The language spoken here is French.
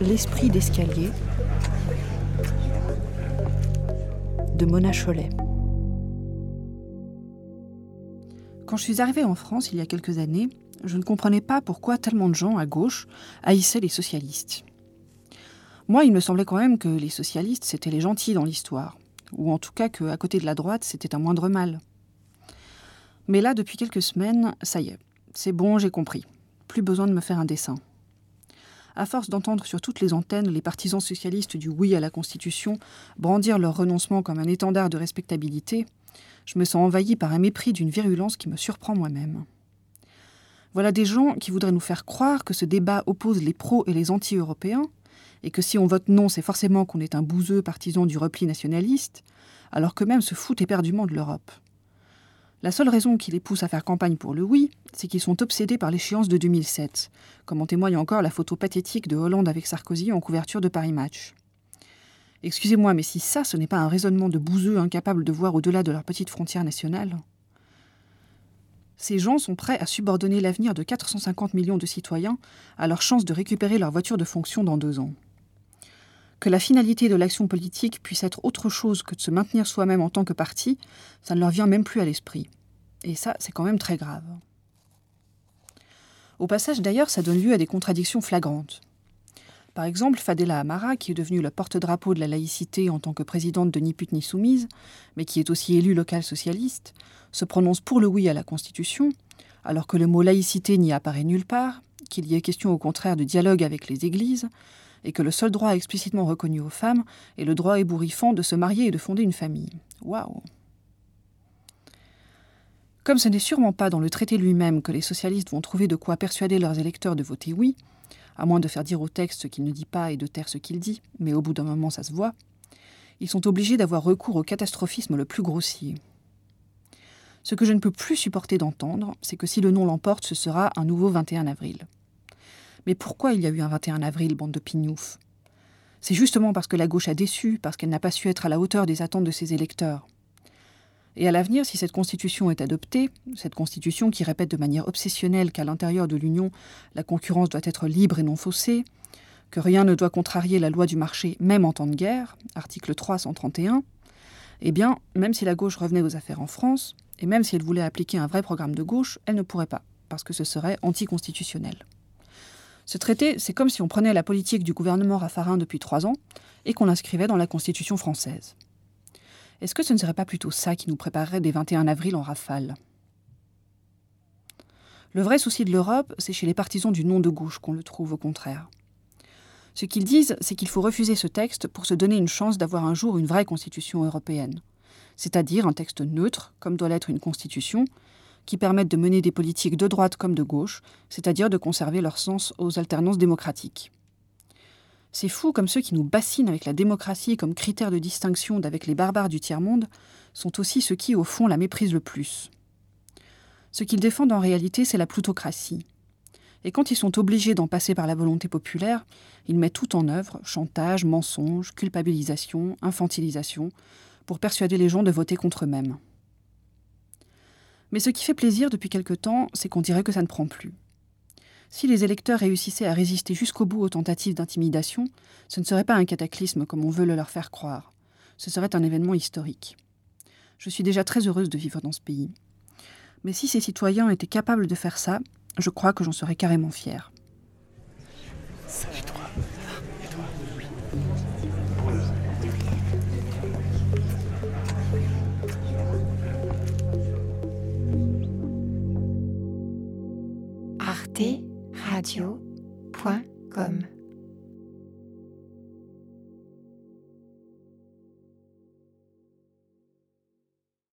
L'esprit d'escalier de Mona Cholet. Quand je suis arrivée en France il y a quelques années, je ne comprenais pas pourquoi tellement de gens à gauche haïssaient les socialistes. Moi, il me semblait quand même que les socialistes, c'était les gentils dans l'histoire, ou en tout cas qu'à côté de la droite, c'était un moindre mal. Mais là, depuis quelques semaines, ça y est, c'est bon, j'ai compris. Plus besoin de me faire un dessin. À force d'entendre sur toutes les antennes les partisans socialistes du oui à la Constitution brandir leur renoncement comme un étendard de respectabilité, je me sens envahi par un mépris d'une virulence qui me surprend moi-même. Voilà des gens qui voudraient nous faire croire que ce débat oppose les pros et les anti-européens, et que si on vote non, c'est forcément qu'on est un bouseux partisan du repli nationaliste, alors que même se foutent éperdument de l'Europe. La seule raison qui les pousse à faire campagne pour le oui, c'est qu'ils sont obsédés par l'échéance de 2007, comme en témoigne encore la photo pathétique de Hollande avec Sarkozy en couverture de Paris Match. Excusez-moi, mais si ça, ce n'est pas un raisonnement de bouseux incapables de voir au-delà de leur petite frontière nationale. Ces gens sont prêts à subordonner l'avenir de 450 millions de citoyens à leur chance de récupérer leur voiture de fonction dans deux ans. Que la finalité de l'action politique puisse être autre chose que de se maintenir soi-même en tant que parti, ça ne leur vient même plus à l'esprit. Et ça, c'est quand même très grave. Au passage, d'ailleurs, ça donne lieu à des contradictions flagrantes. Par exemple, Fadela Amara, qui est devenue le porte-drapeau de la laïcité en tant que présidente de Ni ni soumise, mais qui est aussi élue locale socialiste, se prononce pour le oui à la Constitution, alors que le mot laïcité n'y apparaît nulle part, qu'il y ait question au contraire de dialogue avec les églises, et que le seul droit explicitement reconnu aux femmes est le droit ébouriffant de se marier et de fonder une famille. Waouh Comme ce n'est sûrement pas dans le traité lui-même que les socialistes vont trouver de quoi persuader leurs électeurs de voter oui, à moins de faire dire au texte ce qu'il ne dit pas et de taire ce qu'il dit, mais au bout d'un moment ça se voit, ils sont obligés d'avoir recours au catastrophisme le plus grossier. Ce que je ne peux plus supporter d'entendre, c'est que si le nom l'emporte, ce sera un nouveau 21 avril. Mais pourquoi il y a eu un 21 avril, bande de pignoufs? C'est justement parce que la gauche a déçu, parce qu'elle n'a pas su être à la hauteur des attentes de ses électeurs. Et à l'avenir, si cette constitution est adoptée, cette constitution qui répète de manière obsessionnelle qu'à l'intérieur de l'Union, la concurrence doit être libre et non faussée, que rien ne doit contrarier la loi du marché même en temps de guerre, article 331, eh bien, même si la gauche revenait aux affaires en France, et même si elle voulait appliquer un vrai programme de gauche, elle ne pourrait pas, parce que ce serait anticonstitutionnel. Ce traité, c'est comme si on prenait la politique du gouvernement Raffarin depuis trois ans et qu'on l'inscrivait dans la Constitution française. Est-ce que ce ne serait pas plutôt ça qui nous préparerait des 21 avril en rafale? Le vrai souci de l'Europe, c'est chez les partisans du nom de gauche qu'on le trouve au contraire. Ce qu'ils disent, c'est qu'il faut refuser ce texte pour se donner une chance d'avoir un jour une vraie constitution européenne, c'est-à-dire un texte neutre, comme doit l'être une constitution, qui permette de mener des politiques de droite comme de gauche, c'est-à-dire de conserver leur sens aux alternances démocratiques. Ces fous comme ceux qui nous bassinent avec la démocratie comme critère de distinction d'avec les barbares du tiers-monde sont aussi ceux qui, au fond, la méprisent le plus. Ce qu'ils défendent en réalité, c'est la plutocratie. Et quand ils sont obligés d'en passer par la volonté populaire, ils mettent tout en œuvre, chantage, mensonge, culpabilisation, infantilisation, pour persuader les gens de voter contre eux-mêmes. Mais ce qui fait plaisir depuis quelque temps, c'est qu'on dirait que ça ne prend plus. Si les électeurs réussissaient à résister jusqu'au bout aux tentatives d'intimidation, ce ne serait pas un cataclysme comme on veut le leur faire croire. Ce serait un événement historique. Je suis déjà très heureuse de vivre dans ce pays. Mais si ces citoyens étaient capables de faire ça, je crois que j'en serais carrément fière. radio.com